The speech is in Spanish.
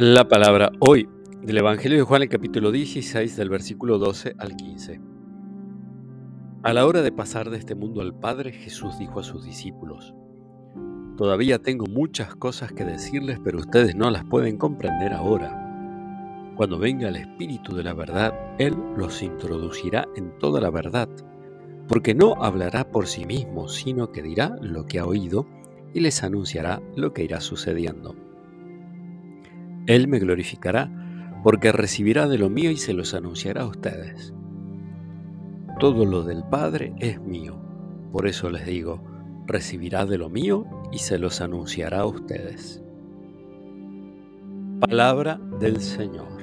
La palabra hoy del Evangelio de Juan, el capítulo 16, del versículo 12 al 15. A la hora de pasar de este mundo al Padre, Jesús dijo a sus discípulos, Todavía tengo muchas cosas que decirles, pero ustedes no las pueden comprender ahora. Cuando venga el Espíritu de la verdad, Él los introducirá en toda la verdad, porque no hablará por sí mismo, sino que dirá lo que ha oído y les anunciará lo que irá sucediendo. Él me glorificará, porque recibirá de lo mío y se los anunciará a ustedes. Todo lo del Padre es mío, por eso les digo, recibirá de lo mío y se los anunciará a ustedes. Palabra del Señor.